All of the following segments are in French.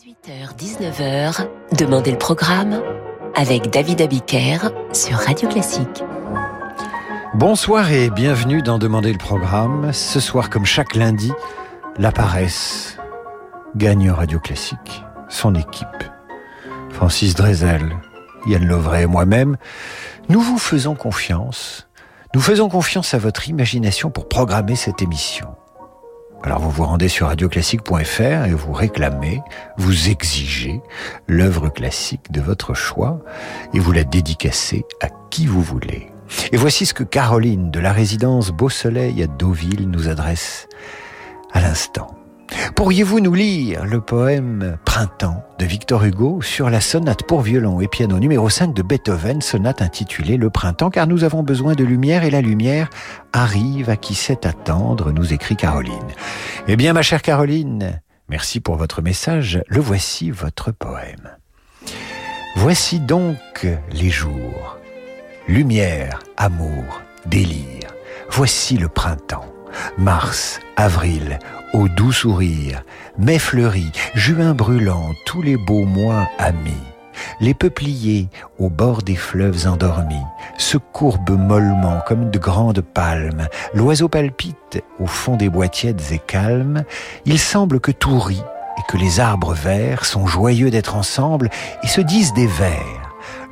18h-19h, Demandez le programme avec David Abiker sur Radio Classique. Bonsoir et bienvenue dans Demandez le programme. Ce soir, comme chaque lundi, la paresse gagne Radio Classique, son équipe. Francis Drezel, Yann Lovray et moi-même, nous vous faisons confiance. Nous faisons confiance à votre imagination pour programmer cette émission. Alors vous vous rendez sur radioclassique.fr et vous réclamez, vous exigez l'œuvre classique de votre choix et vous la dédicacez à qui vous voulez. Et voici ce que Caroline de la résidence Beau Soleil à Deauville nous adresse à l'instant. Pourriez-vous nous lire le poème Printemps de Victor Hugo sur la sonate pour violon et piano numéro 5 de Beethoven, sonate intitulée Le Printemps, car nous avons besoin de lumière et la lumière arrive à qui sait attendre, nous écrit Caroline. Eh bien, ma chère Caroline, merci pour votre message, le voici votre poème. Voici donc les jours, lumière, amour, délire, voici le printemps, mars, avril, au doux sourire, mai fleuri, juin brûlant, tous les beaux mois amis. Les peupliers au bord des fleuves endormis se courbent mollement comme de grandes palmes. L'oiseau palpite au fond des bois tièdes et calmes. Il semble que tout rit et que les arbres verts sont joyeux d'être ensemble et se disent des vers.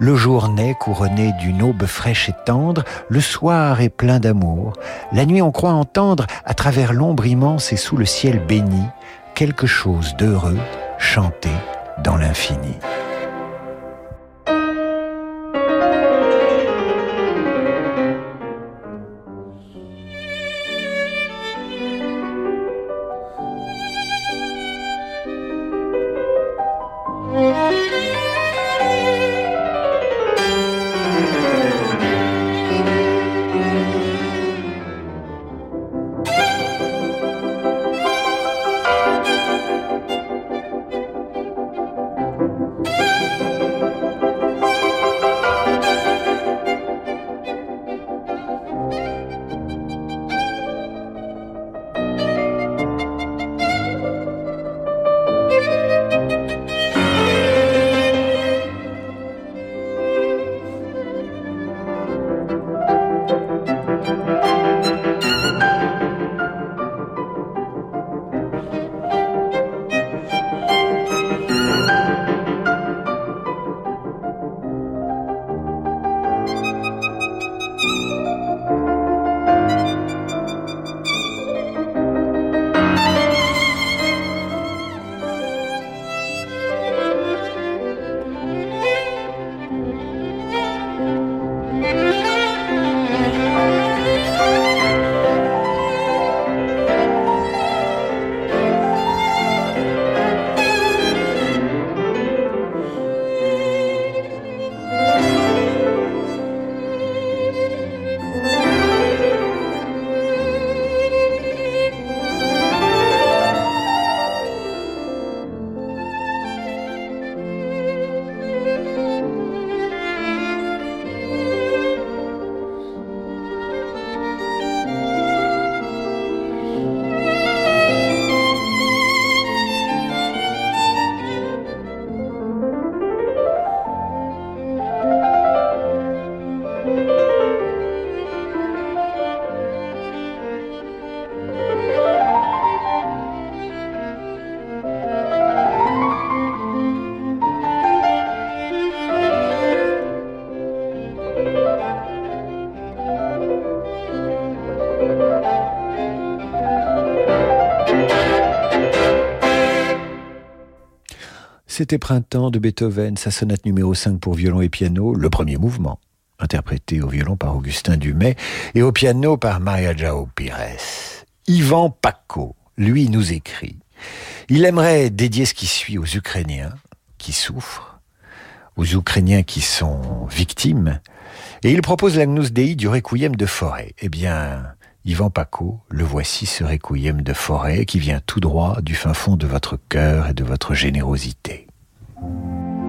Le jour naît couronné d'une aube fraîche et tendre, le soir est plein d'amour, la nuit on croit entendre, à travers l'ombre immense et sous le ciel béni, quelque chose d'heureux chanter dans l'infini. C'était Printemps de Beethoven, sa sonate numéro 5 pour violon et piano, le premier mouvement, interprété au violon par Augustin Dumay et au piano par Maria Joao Pires. Ivan Paco, lui, nous écrit. Il aimerait dédier ce qui suit aux Ukrainiens qui souffrent, aux Ukrainiens qui sont victimes, et il propose l'Agnus Dei du Requiem de Forêt. Eh bien, Ivan Paco, le voici ce requiem de forêt qui vient tout droit du fin fond de votre cœur et de votre générosité. Thank you.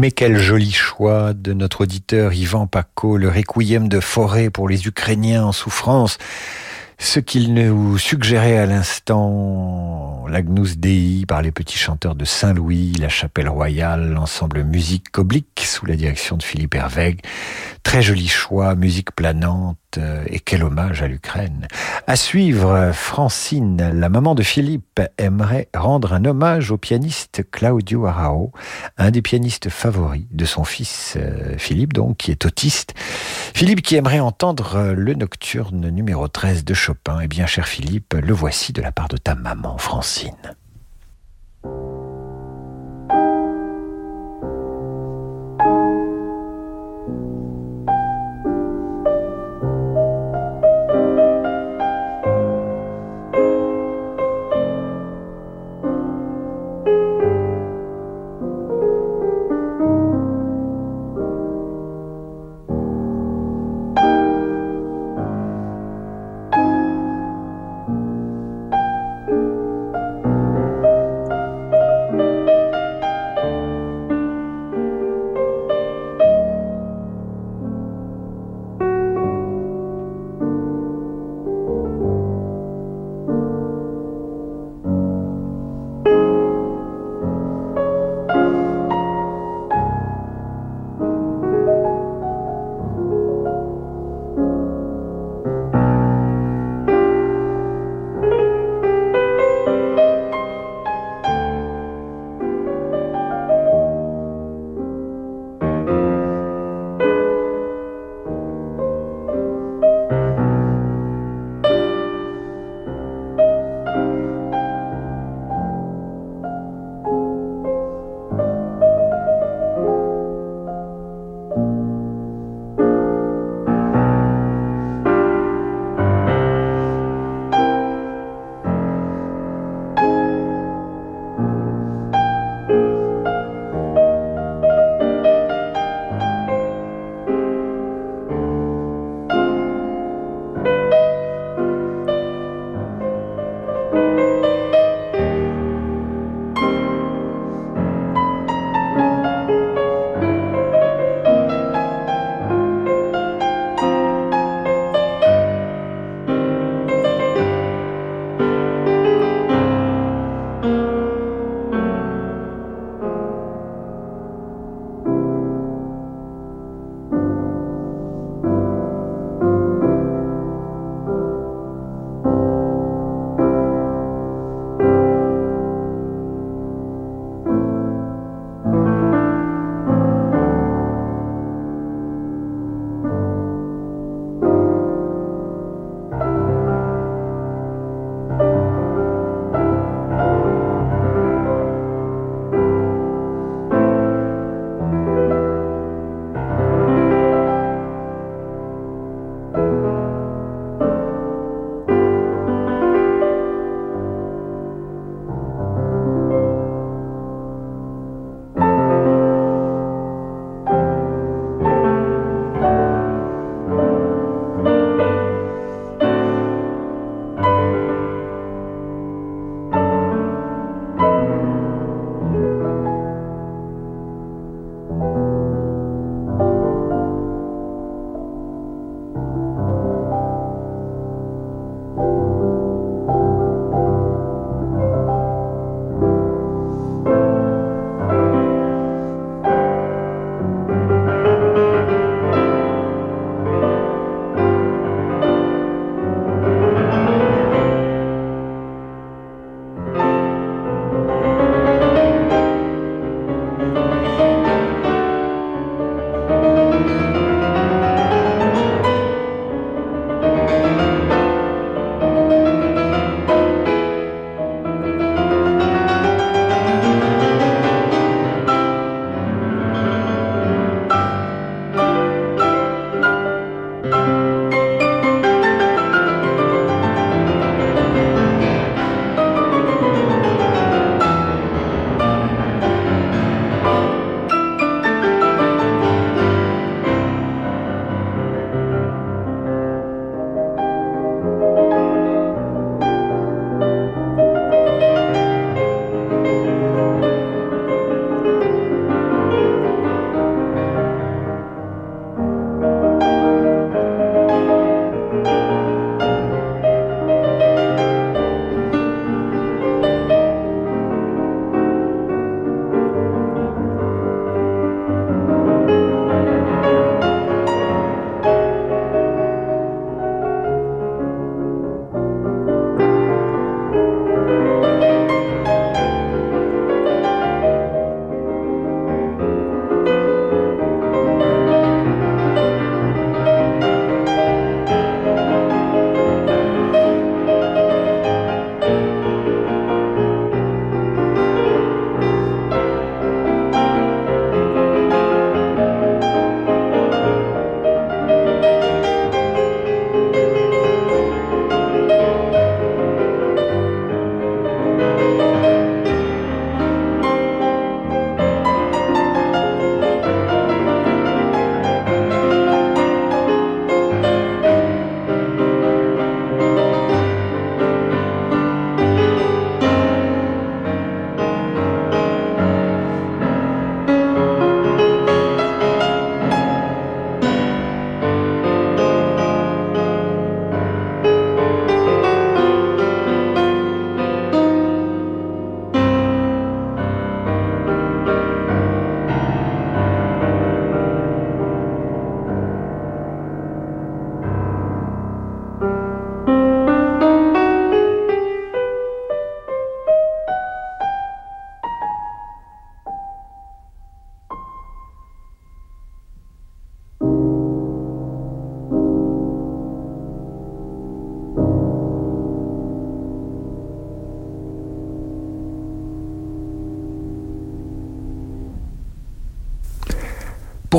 Mais quel joli choix de notre auditeur Ivan Paco, le requiem de forêt pour les Ukrainiens en souffrance. Ce qu'il nous suggérait à l'instant, l'Agnus Dei par les petits chanteurs de Saint-Louis, la Chapelle Royale, l'ensemble musique oblique sous la direction de Philippe Hervègue. Très joli choix, musique planante euh, et quel hommage à l'Ukraine. À suivre, Francine, la maman de Philippe, aimerait rendre un hommage au pianiste Claudio Arao, un des pianistes favoris de son fils euh, Philippe, donc, qui est autiste. Philippe qui aimerait entendre euh, le nocturne numéro 13 de Chopin. Eh bien, cher Philippe, le voici de la part de ta maman, Francine.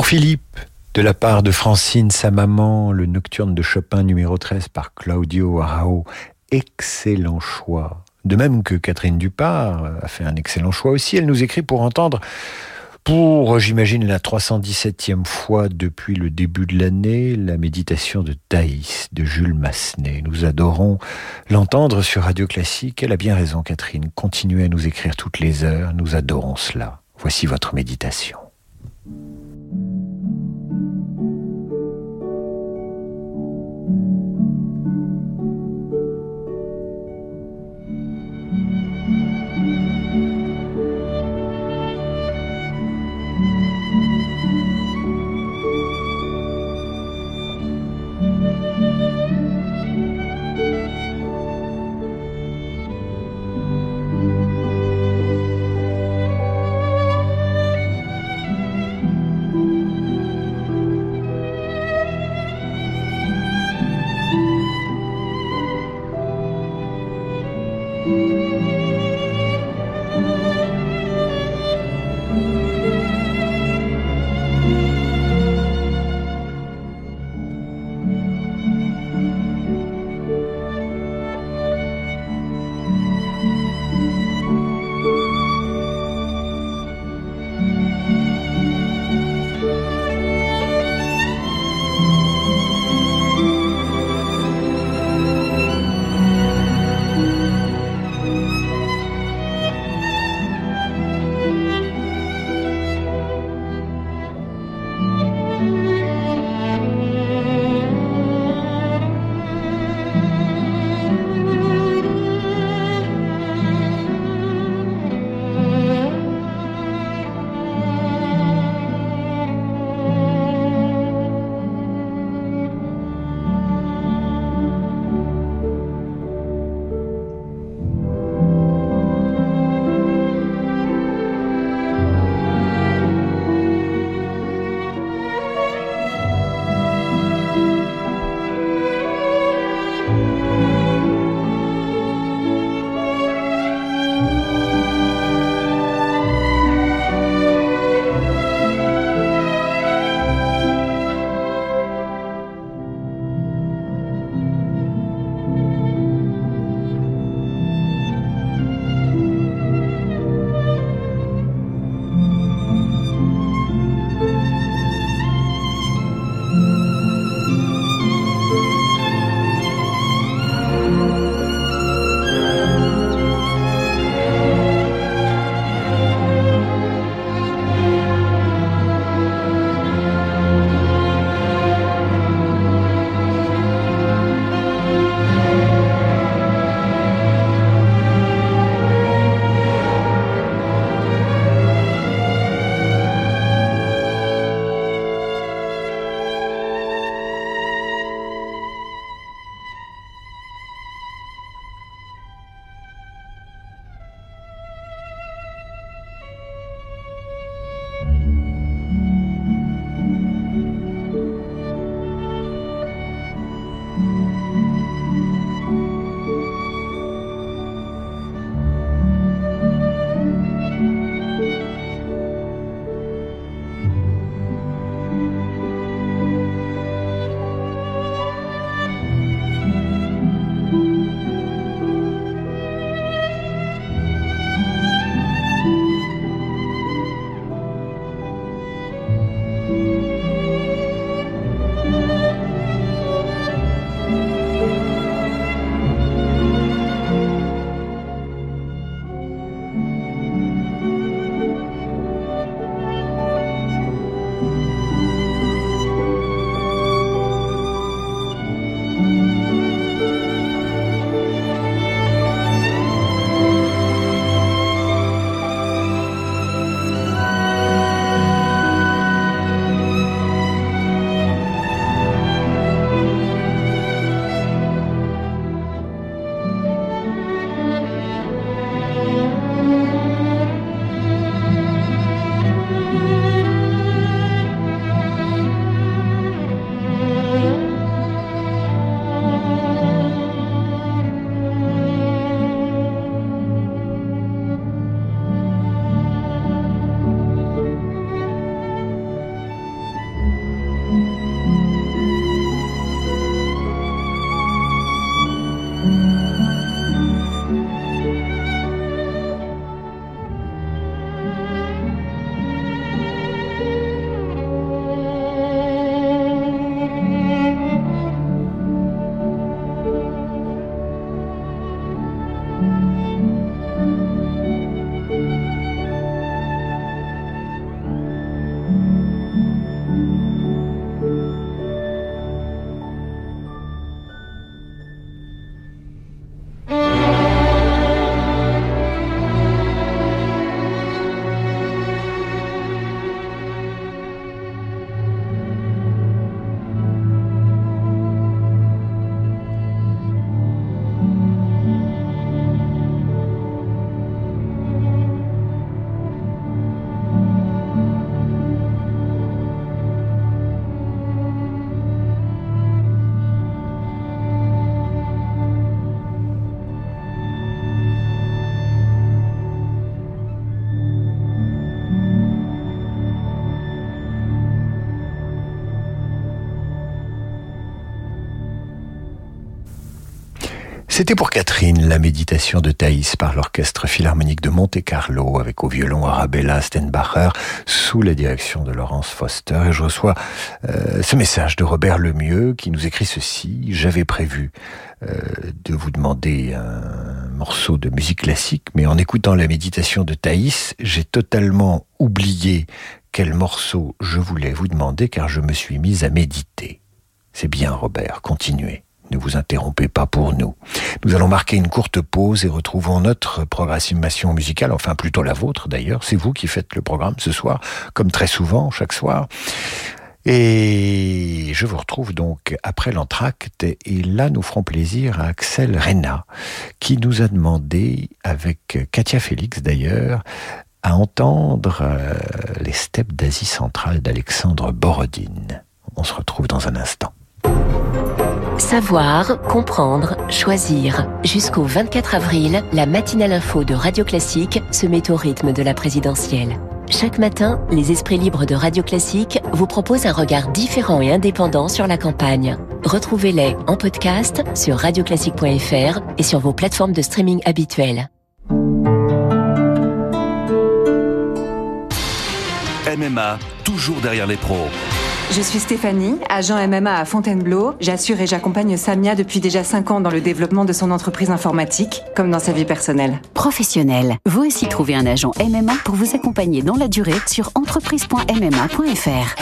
Philippe, de la part de Francine, sa maman, le nocturne de Chopin numéro 13 par Claudio Arao, excellent choix. De même que Catherine Dupart a fait un excellent choix aussi, elle nous écrit pour entendre pour, j'imagine, la 317e fois depuis le début de l'année, la méditation de Thaïs de Jules Massenet. Nous adorons l'entendre sur Radio Classique. Elle a bien raison, Catherine. Continuez à nous écrire toutes les heures. Nous adorons cela. Voici votre méditation. C'était pour Catherine la méditation de Thaïs par l'Orchestre Philharmonique de Monte-Carlo avec au violon Arabella Stenbacher sous la direction de Laurence Foster. Et je reçois euh, ce message de Robert Lemieux qui nous écrit ceci. J'avais prévu euh, de vous demander un morceau de musique classique, mais en écoutant la méditation de Thaïs, j'ai totalement oublié quel morceau je voulais vous demander car je me suis mise à méditer. C'est bien Robert, continuez. Ne vous interrompez pas pour nous. Nous allons marquer une courte pause et retrouvons notre programmation musicale, enfin plutôt la vôtre d'ailleurs. C'est vous qui faites le programme ce soir, comme très souvent, chaque soir. Et je vous retrouve donc après l'entracte et là nous ferons plaisir à Axel Rena qui nous a demandé, avec Katia Félix d'ailleurs, à entendre euh, les steppes d'Asie centrale d'Alexandre Borodine. On se retrouve dans un instant. Savoir, comprendre, choisir. Jusqu'au 24 avril, la matinale info de Radio Classique se met au rythme de la présidentielle. Chaque matin, les esprits libres de Radio Classique vous proposent un regard différent et indépendant sur la campagne. Retrouvez-les en podcast sur radioclassique.fr et sur vos plateformes de streaming habituelles. MMA, toujours derrière les pros. Je suis Stéphanie, agent MMA à Fontainebleau. J'assure et j'accompagne Samia depuis déjà 5 ans dans le développement de son entreprise informatique, comme dans sa vie personnelle. Professionnel. Vous aussi trouvez un agent MMA pour vous accompagner dans la durée sur entreprise.mma.fr.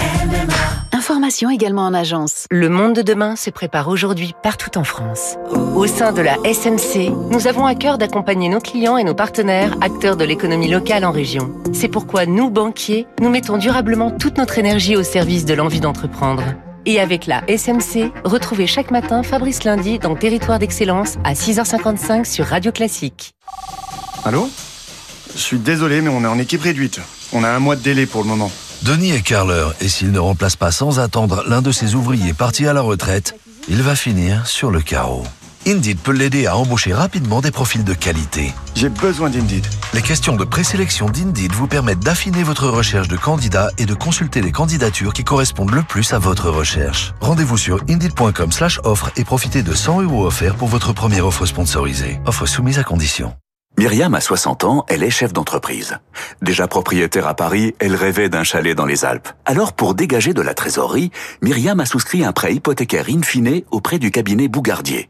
Information également en agence. Le monde de demain se prépare aujourd'hui partout en France. Au sein de la SMC, nous avons à cœur d'accompagner nos clients et nos partenaires, acteurs de l'économie locale en région. C'est pourquoi nous, banquiers, nous mettons durablement toute notre énergie au service de d'entreprendre. Et avec la SMC, retrouvez chaque matin Fabrice Lundi dans Territoire d'Excellence à 6h55 sur Radio Classique. Allô? Je suis désolé, mais on est en équipe réduite. On a un mois de délai pour le moment. Denis est carleur et s'il ne remplace pas sans attendre l'un de ses ouvriers parti à la retraite, il va finir sur le carreau. Indeed peut l'aider à embaucher rapidement des profils de qualité. J'ai besoin d'Indeed. Les questions de présélection d'Indeed vous permettent d'affiner votre recherche de candidats et de consulter les candidatures qui correspondent le plus à votre recherche. Rendez-vous sur indeed.com slash offre et profitez de 100 euros offerts pour votre première offre sponsorisée. Offre soumise à condition. Myriam a 60 ans, elle est chef d'entreprise. Déjà propriétaire à Paris, elle rêvait d'un chalet dans les Alpes. Alors pour dégager de la trésorerie, Myriam a souscrit un prêt hypothécaire in fine auprès du cabinet Bougardier.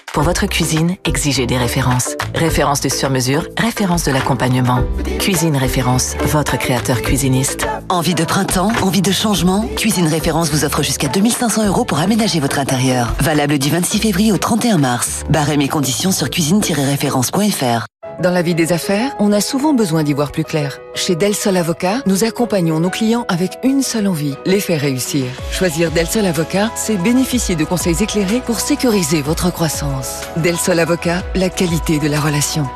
Pour votre cuisine, exigez des références. Références de sur-mesure, références de l'accompagnement. Cuisine référence, votre créateur cuisiniste. Envie de printemps, envie de changement? Cuisine Référence vous offre jusqu'à 2500 euros pour aménager votre intérieur. Valable du 26 février au 31 mars. Barème et conditions sur cuisine-référence.fr. Dans la vie des affaires, on a souvent besoin d'y voir plus clair. Chez Del Sol Avocat, nous accompagnons nos clients avec une seule envie, les faire réussir. Choisir Del Sol Avocat, c'est bénéficier de conseils éclairés pour sécuriser votre croissance. Del Sol Avocat, la qualité de la relation.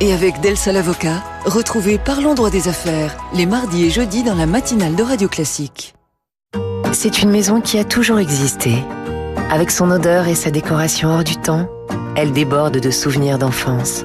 Et avec Del Sol Avocat, retrouvez Parlons droit des affaires les mardis et jeudis dans la matinale de Radio Classique. C'est une maison qui a toujours existé. Avec son odeur et sa décoration hors du temps, elle déborde de souvenirs d'enfance.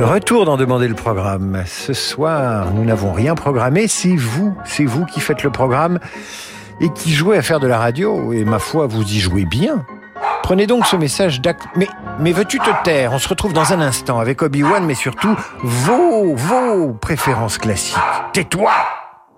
Retour d'en demander le programme. Ce soir, nous n'avons rien programmé. C'est vous, c'est vous qui faites le programme et qui jouez à faire de la radio. Et ma foi, vous y jouez bien. Prenez donc ce message d'acte. Mais, mais veux-tu te taire? On se retrouve dans un instant avec Obi-Wan, mais surtout vos, vos préférences classiques. Tais-toi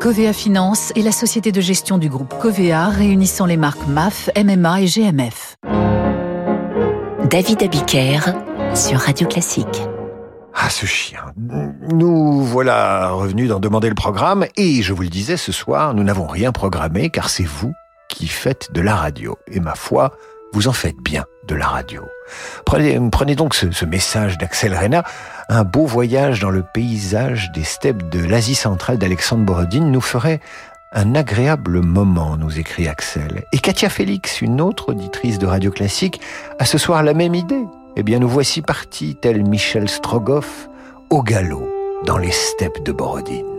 Covea Finance est la société de gestion du groupe Covea réunissant les marques MAF, MMA et GMF. David Abiker sur Radio Classique. Ah, ce chien. Nous voilà revenus d'en demander le programme et je vous le disais ce soir, nous n'avons rien programmé car c'est vous qui faites de la radio. Et ma foi, vous en faites bien de la radio. Prenez, donc ce, ce message d'Axel Rena, un beau voyage dans le paysage des steppes de l'Asie centrale d'Alexandre Borodine nous ferait un agréable moment, nous écrit Axel. Et Katia Félix, une autre auditrice de Radio Classique, a ce soir la même idée. Eh bien, nous voici partis, tel Michel Strogoff, au galop, dans les steppes de Borodine.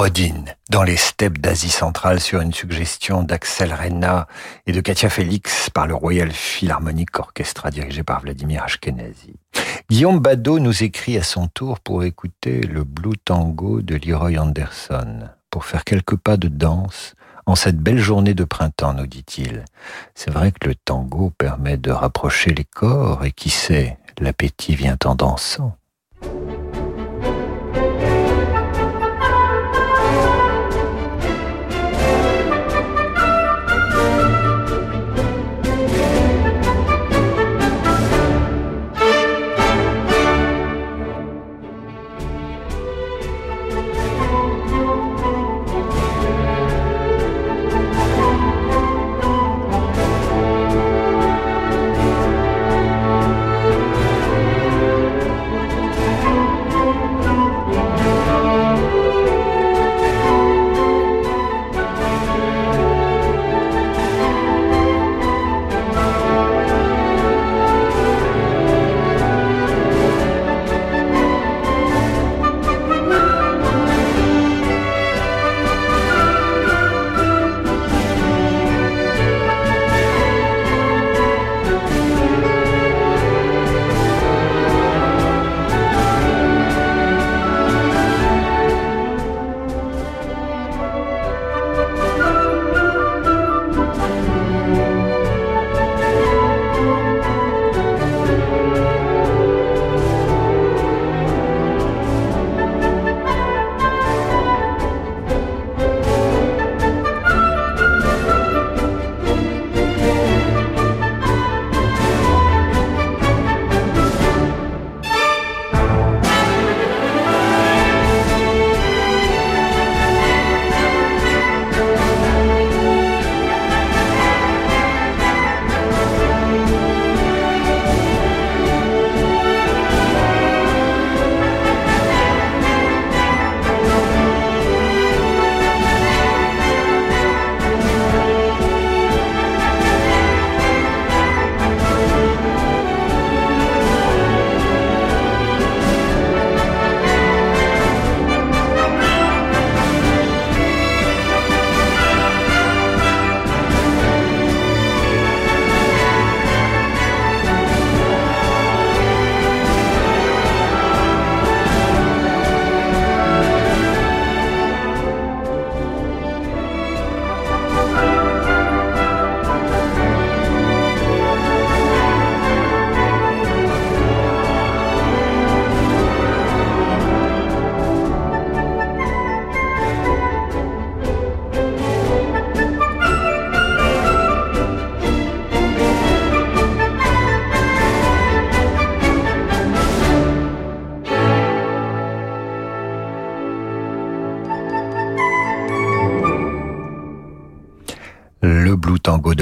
Borodine, dans les steppes d'Asie centrale sur une suggestion d'Axel Rena et de Katia Félix par le Royal Philharmonic Orchestra dirigé par Vladimir Ashkenazi. Guillaume Badeau nous écrit à son tour pour écouter le Blue Tango de Leroy Anderson, pour faire quelques pas de danse en cette belle journée de printemps, nous dit-il. C'est vrai que le tango permet de rapprocher les corps et qui sait, l'appétit vient en dansant.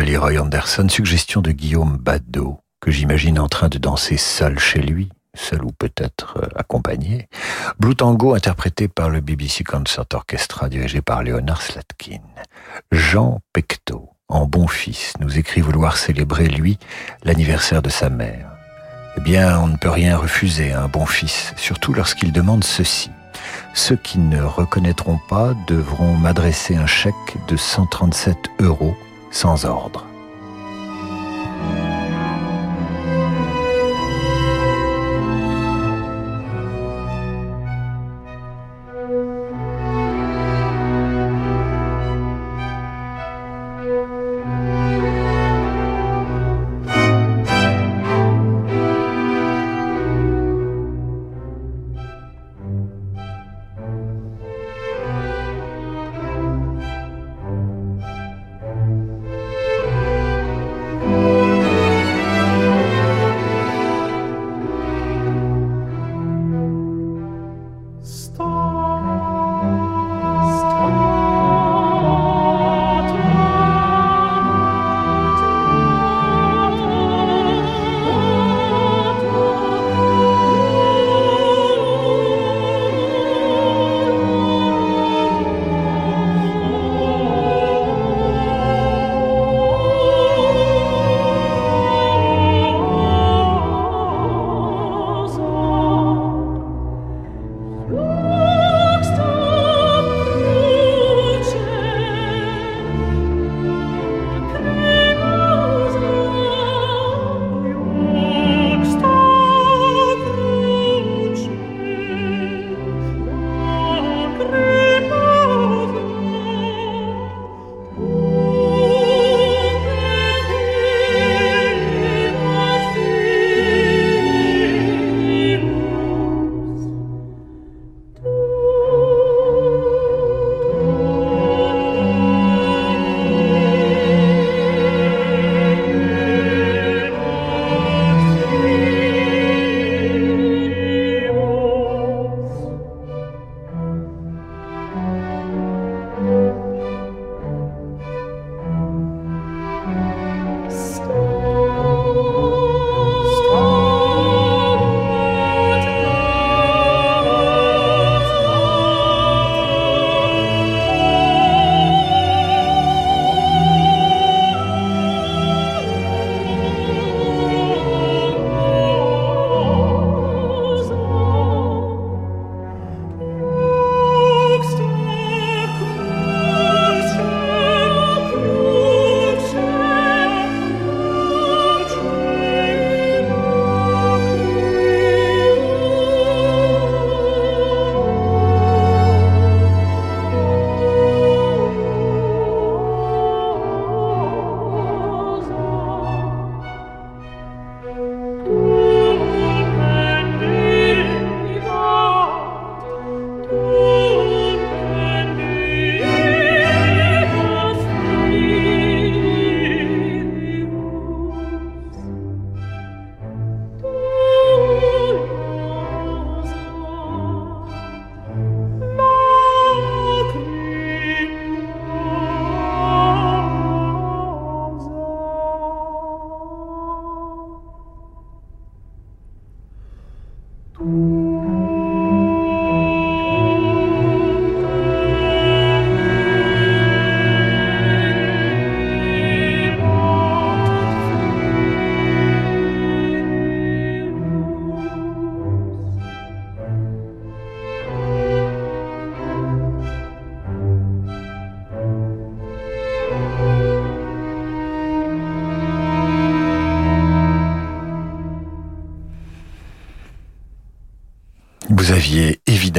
Leroy Anderson, suggestion de Guillaume Badeau, que j'imagine en train de danser seul chez lui, seul ou peut-être euh, accompagné. Blue Tango interprété par le BBC Concert Orchestra dirigé par Leonard Slatkin. Jean Pecto, en bon fils, nous écrit vouloir célébrer, lui, l'anniversaire de sa mère. Eh bien, on ne peut rien refuser à un bon fils, surtout lorsqu'il demande ceci. Ceux qui ne reconnaîtront pas devront m'adresser un chèque de 137 euros sans ordre.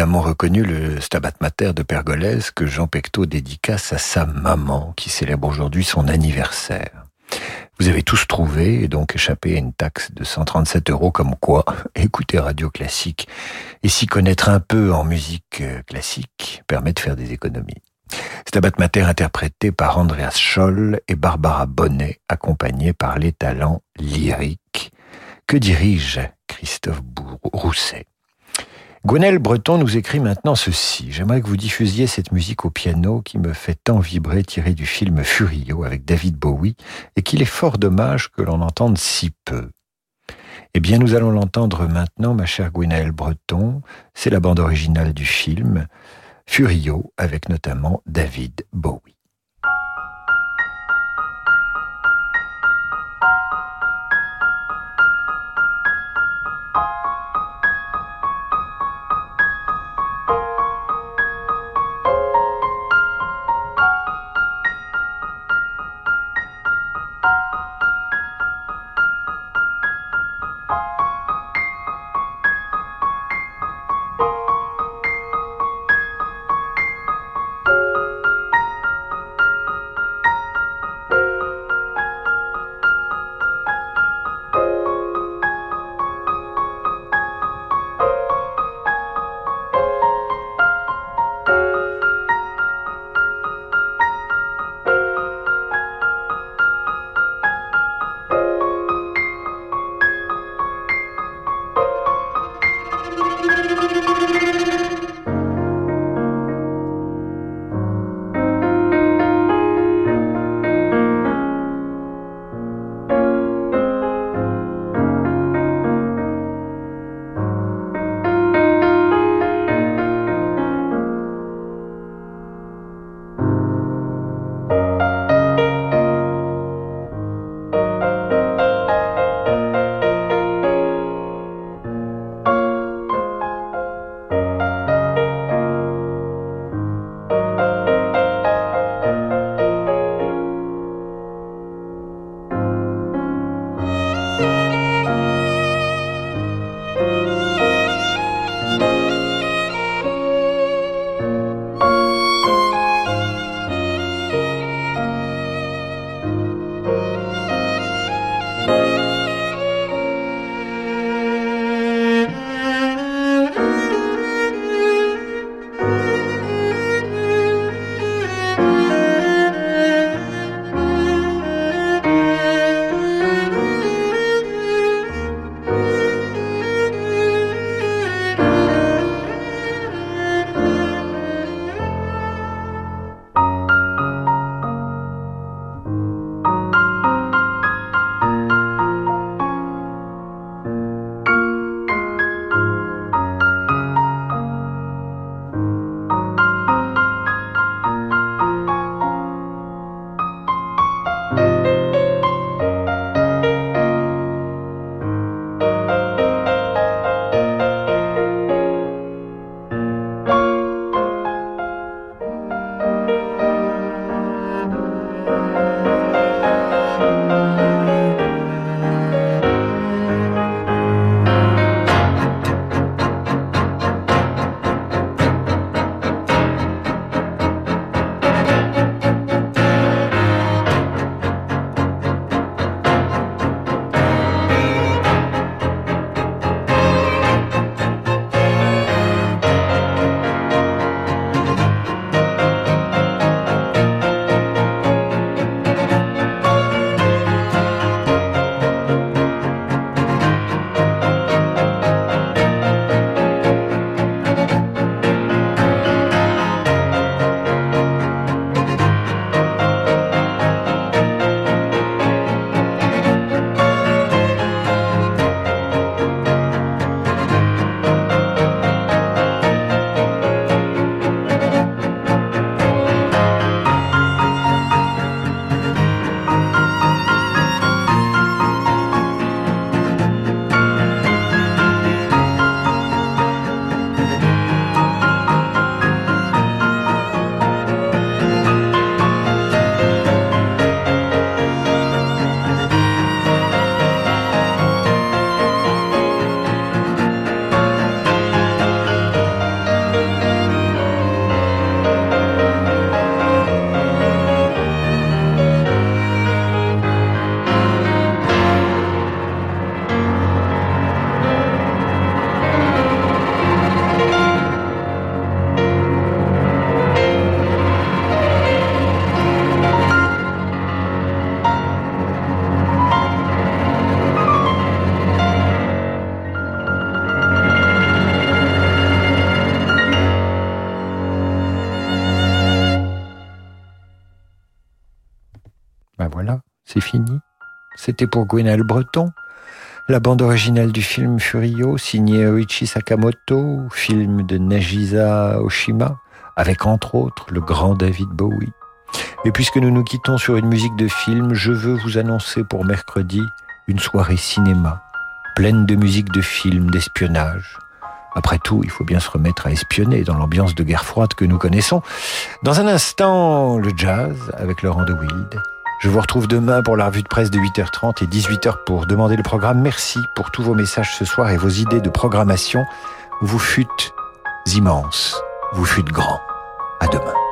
Évidemment reconnu le Stabat Mater de Pergolèse que Jean Pectot dédicace à sa maman qui célèbre aujourd'hui son anniversaire. Vous avez tous trouvé et donc échappé à une taxe de 137 euros comme quoi écouter Radio Classique et s'y connaître un peu en musique euh, classique permet de faire des économies. Stabat Mater interprété par Andreas Scholl et Barbara Bonnet accompagné par les talents lyriques que dirige Christophe Rousset? Gwenelle Breton nous écrit maintenant ceci. J'aimerais que vous diffusiez cette musique au piano qui me fait tant vibrer tirée du film Furio avec David Bowie et qu'il est fort dommage que l'on entende si peu. Eh bien, nous allons l'entendre maintenant, ma chère Gwenaëlle Breton. C'est la bande originale du film Furio avec notamment David Bowie. C'était pour Gwenelle Breton. La bande originale du film Furio, signée Oichi Sakamoto, film de Nagisa Oshima, avec entre autres le grand David Bowie. Et puisque nous nous quittons sur une musique de film, je veux vous annoncer pour mercredi une soirée cinéma, pleine de musique de film, d'espionnage. Après tout, il faut bien se remettre à espionner dans l'ambiance de guerre froide que nous connaissons. Dans un instant, le jazz avec Laurent de Wild. Je vous retrouve demain pour la revue de presse de 8h30 et 18h pour demander le programme. Merci pour tous vos messages ce soir et vos idées de programmation. Vous fûtes immenses, vous fûtes grands. À demain.